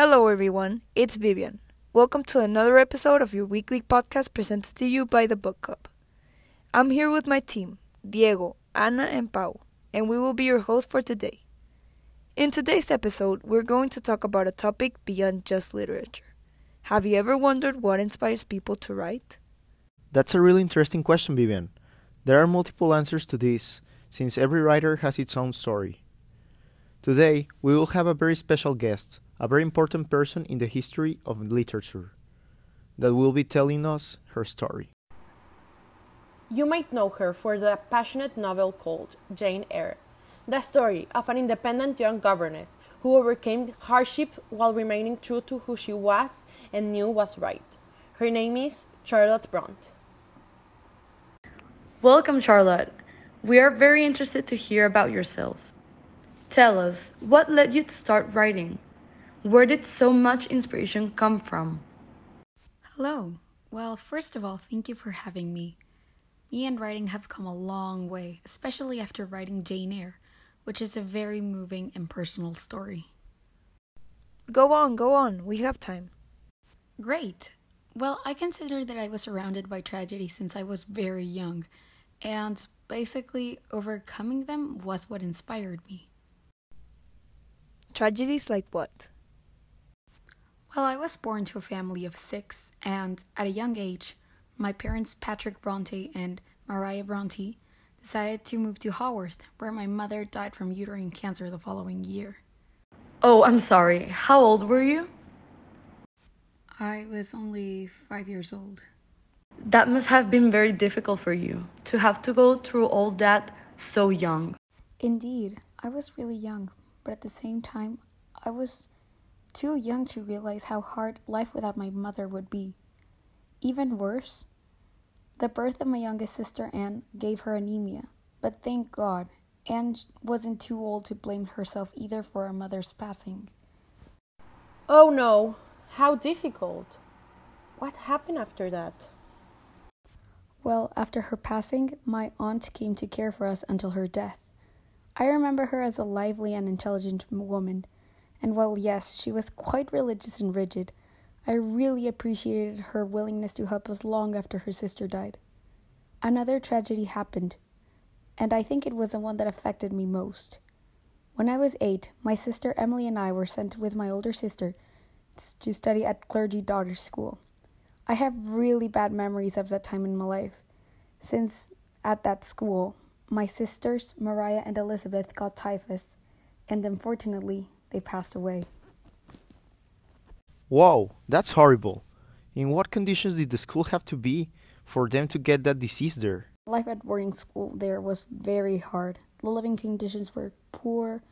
Hello, everyone. It's Vivian. Welcome to another episode of your weekly podcast presented to you by the Book Club. I'm here with my team, Diego, Ana, and Pau, and we will be your hosts for today. In today's episode, we're going to talk about a topic beyond just literature. Have you ever wondered what inspires people to write? That's a really interesting question, Vivian. There are multiple answers to this, since every writer has its own story. Today, we will have a very special guest, a very important person in the history of literature, that will be telling us her story. You might know her for the passionate novel called Jane Eyre, the story of an independent young governess who overcame hardship while remaining true to who she was and knew was right. Her name is Charlotte Bronte. Welcome, Charlotte. We are very interested to hear about yourself. Tell us, what led you to start writing? Where did so much inspiration come from? Hello. Well, first of all, thank you for having me. Me and writing have come a long way, especially after writing Jane Eyre, which is a very moving and personal story. Go on, go on. We have time. Great. Well, I consider that I was surrounded by tragedy since I was very young, and basically, overcoming them was what inspired me. Tragedies like what? Well, I was born to a family of six, and at a young age, my parents, Patrick Bronte and Maria Bronte, decided to move to Haworth, where my mother died from uterine cancer the following year. Oh, I'm sorry. How old were you? I was only five years old. That must have been very difficult for you to have to go through all that so young. Indeed, I was really young, but at the same time, I was too young to realize how hard life without my mother would be. Even worse, the birth of my youngest sister Anne gave her anemia, but thank God, Anne wasn't too old to blame herself either for her mother's passing. Oh no, how difficult. What happened after that? Well, after her passing, my aunt came to care for us until her death. I remember her as a lively and intelligent woman, and while yes, she was quite religious and rigid, I really appreciated her willingness to help us long after her sister died. Another tragedy happened, and I think it was the one that affected me most. When I was eight, my sister Emily and I were sent with my older sister to study at Clergy Daughters School. I have really bad memories of that time in my life, since at that school, my sisters, Mariah and Elizabeth, got typhus, and unfortunately, they passed away. Whoa, that's horrible. In what conditions did the school have to be for them to get that disease there? Life at boarding school there was very hard. The living conditions were poor,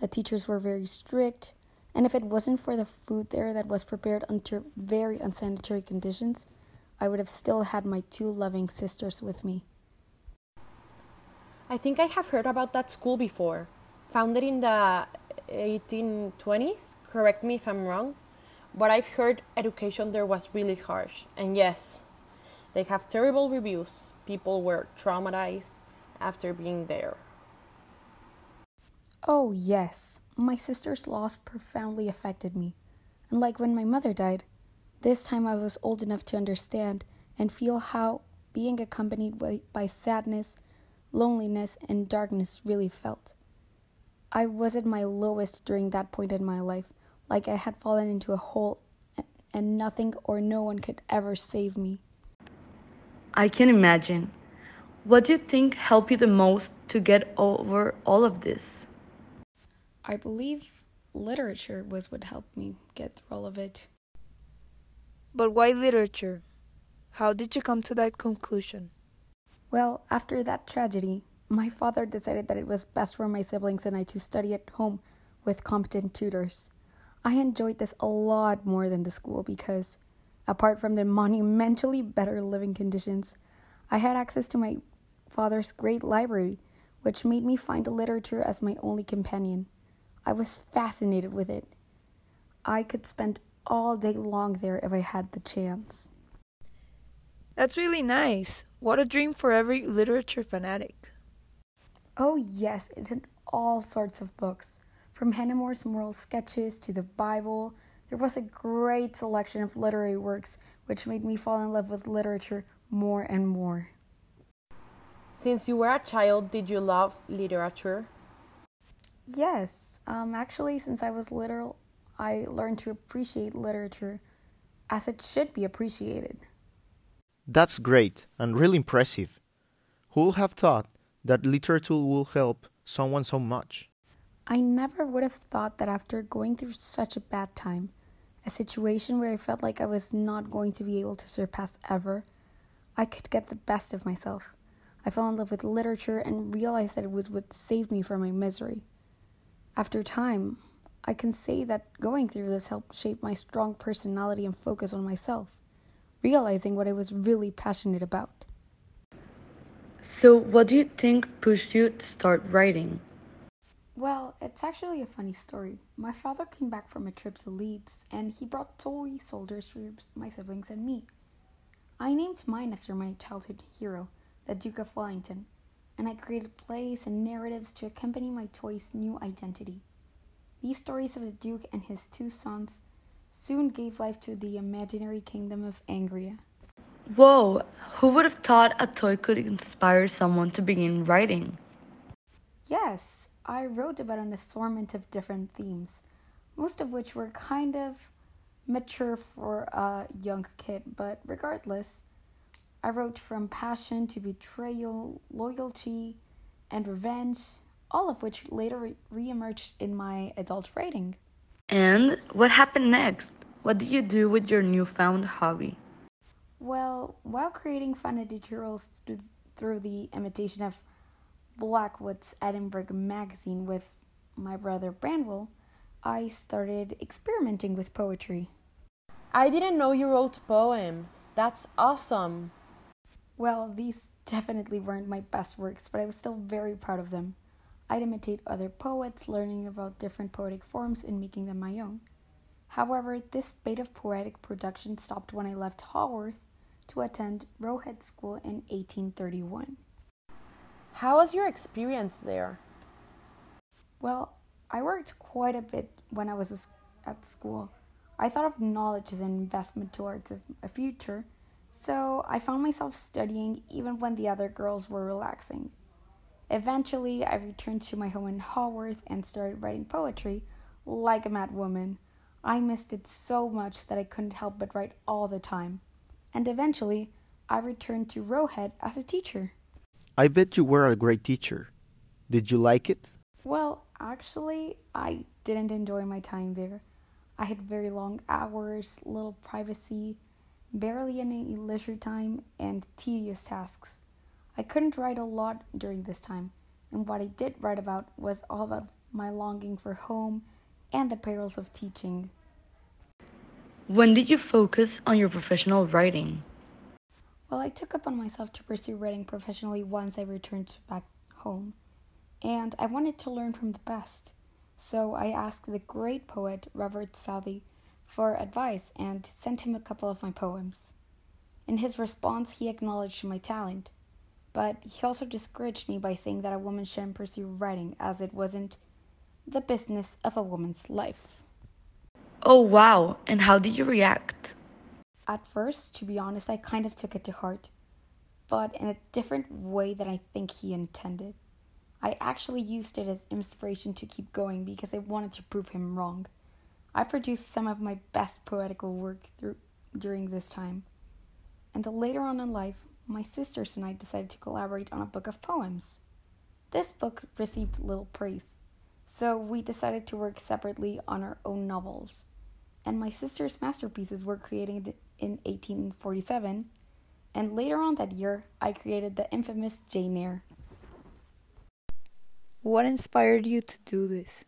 the teachers were very strict, and if it wasn't for the food there that was prepared under very unsanitary conditions, I would have still had my two loving sisters with me. I think I have heard about that school before. Founded in the 1820s, correct me if I'm wrong, but I've heard education there was really harsh. And yes, they have terrible reviews. People were traumatized after being there. Oh, yes. My sister's loss profoundly affected me. And like when my mother died, this time I was old enough to understand and feel how being accompanied by, by sadness, loneliness, and darkness really felt. I was at my lowest during that point in my life, like I had fallen into a hole and nothing or no one could ever save me. I can imagine. What do you think helped you the most to get over all of this? I believe literature was what helped me get through all of it. But why literature? How did you come to that conclusion? Well, after that tragedy, my father decided that it was best for my siblings and I to study at home with competent tutors. I enjoyed this a lot more than the school because, apart from the monumentally better living conditions, I had access to my father's great library, which made me find literature as my only companion. I was fascinated with it. I could spend all day long there if I had the chance. That's really nice. What a dream for every literature fanatic. Oh, yes, it had all sorts of books, from Hannah More's moral sketches to the Bible There was a great selection of literary works which made me fall in love with literature more and more. Since you were a child, did you love literature? Yes, um, actually, since I was little, I learned to appreciate literature as it should be appreciated. That's great and really impressive. Who would have thought that literature will help someone so much? I never would have thought that after going through such a bad time, a situation where I felt like I was not going to be able to surpass ever, I could get the best of myself. I fell in love with literature and realized that it was what saved me from my misery. After time, I can say that going through this helped shape my strong personality and focus on myself, realizing what I was really passionate about. So, what do you think pushed you to start writing? Well, it's actually a funny story. My father came back from a trip to Leeds and he brought toy soldiers for my siblings and me. I named mine after my childhood hero, the Duke of Wellington, and I created plays and narratives to accompany my toy's new identity. These stories of the Duke and his two sons soon gave life to the imaginary kingdom of Angria. Whoa, who would have thought a toy could inspire someone to begin writing? Yes, I wrote about an assortment of different themes, most of which were kind of mature for a young kid, but regardless, I wrote from passion to betrayal, loyalty, and revenge, all of which later re emerged in my adult writing. And what happened next? What did you do with your newfound hobby? Well, while creating fun editorials through the imitation of Blackwood's Edinburgh magazine with my brother Branwell, I started experimenting with poetry. I didn't know you wrote poems. That's awesome. Well, these definitely weren't my best works, but I was still very proud of them. I'd imitate other poets, learning about different poetic forms and making them my own. However, this bit of poetic production stopped when I left Haworth to attend Roe Head School in 1831. How was your experience there? Well, I worked quite a bit when I was at school. I thought of knowledge as an investment towards a future, so I found myself studying even when the other girls were relaxing. Eventually, I returned to my home in Haworth and started writing poetry like a mad woman. I missed it so much that I couldn't help but write all the time. And eventually, I returned to Roe Head as a teacher. I bet you were a great teacher. Did you like it? Well, actually, I didn't enjoy my time there. I had very long hours, little privacy, barely any leisure time, and tedious tasks. I couldn't write a lot during this time, and what I did write about was all about my longing for home and the perils of teaching. When did you focus on your professional writing? Well, I took upon myself to pursue writing professionally once I returned back home, and I wanted to learn from the best. So I asked the great poet Robert Southey for advice and sent him a couple of my poems. In his response, he acknowledged my talent, but he also discouraged me by saying that a woman shouldn't pursue writing as it wasn't the business of a woman's life. Oh, wow! And how did you react? At first, to be honest, I kind of took it to heart, but in a different way than I think he intended. I actually used it as inspiration to keep going because I wanted to prove him wrong. I produced some of my best poetical work through, during this time. And later on in life, my sisters and I decided to collaborate on a book of poems. This book received little praise, so we decided to work separately on our own novels. And my sister's masterpieces were created in 1847, and later on that year, I created the infamous Jane Eyre. What inspired you to do this?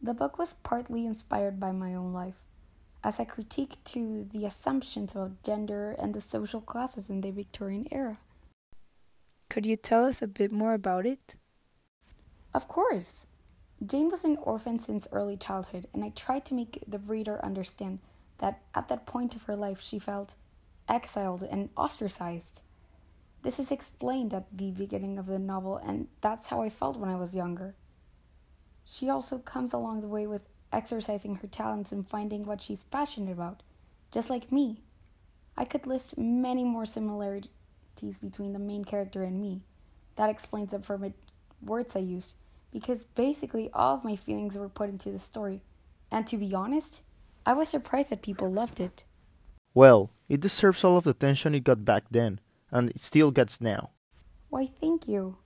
The book was partly inspired by my own life, as a critique to the assumptions about gender and the social classes in the Victorian era. Could you tell us a bit more about it? Of course. Jane was an orphan since early childhood, and I tried to make the reader understand that at that point of her life she felt exiled and ostracized. This is explained at the beginning of the novel, and that's how I felt when I was younger. She also comes along the way with exercising her talents and finding what she's passionate about, just like me. I could list many more similarities between the main character and me. That explains the verb words I used, because basically all of my feelings were put into the story. And to be honest, I was surprised that people loved it. Well, it deserves all of the attention it got back then, and it still gets now. Why, thank you.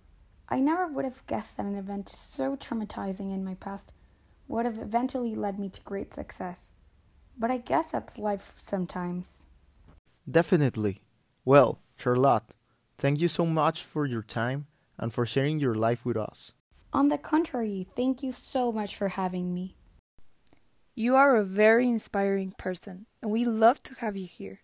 I never would have guessed that an event so traumatizing in my past would have eventually led me to great success. But I guess that's life sometimes. Definitely. Well, Charlotte, thank you so much for your time and for sharing your life with us. On the contrary, thank you so much for having me. You are a very inspiring person, and we love to have you here.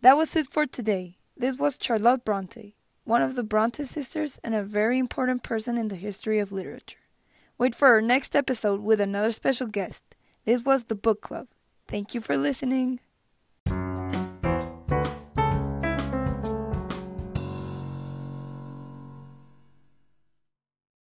That was it for today. This was Charlotte Bronte, one of the Bronte sisters and a very important person in the history of literature. Wait for our next episode with another special guest. This was the book club. Thank you for listening.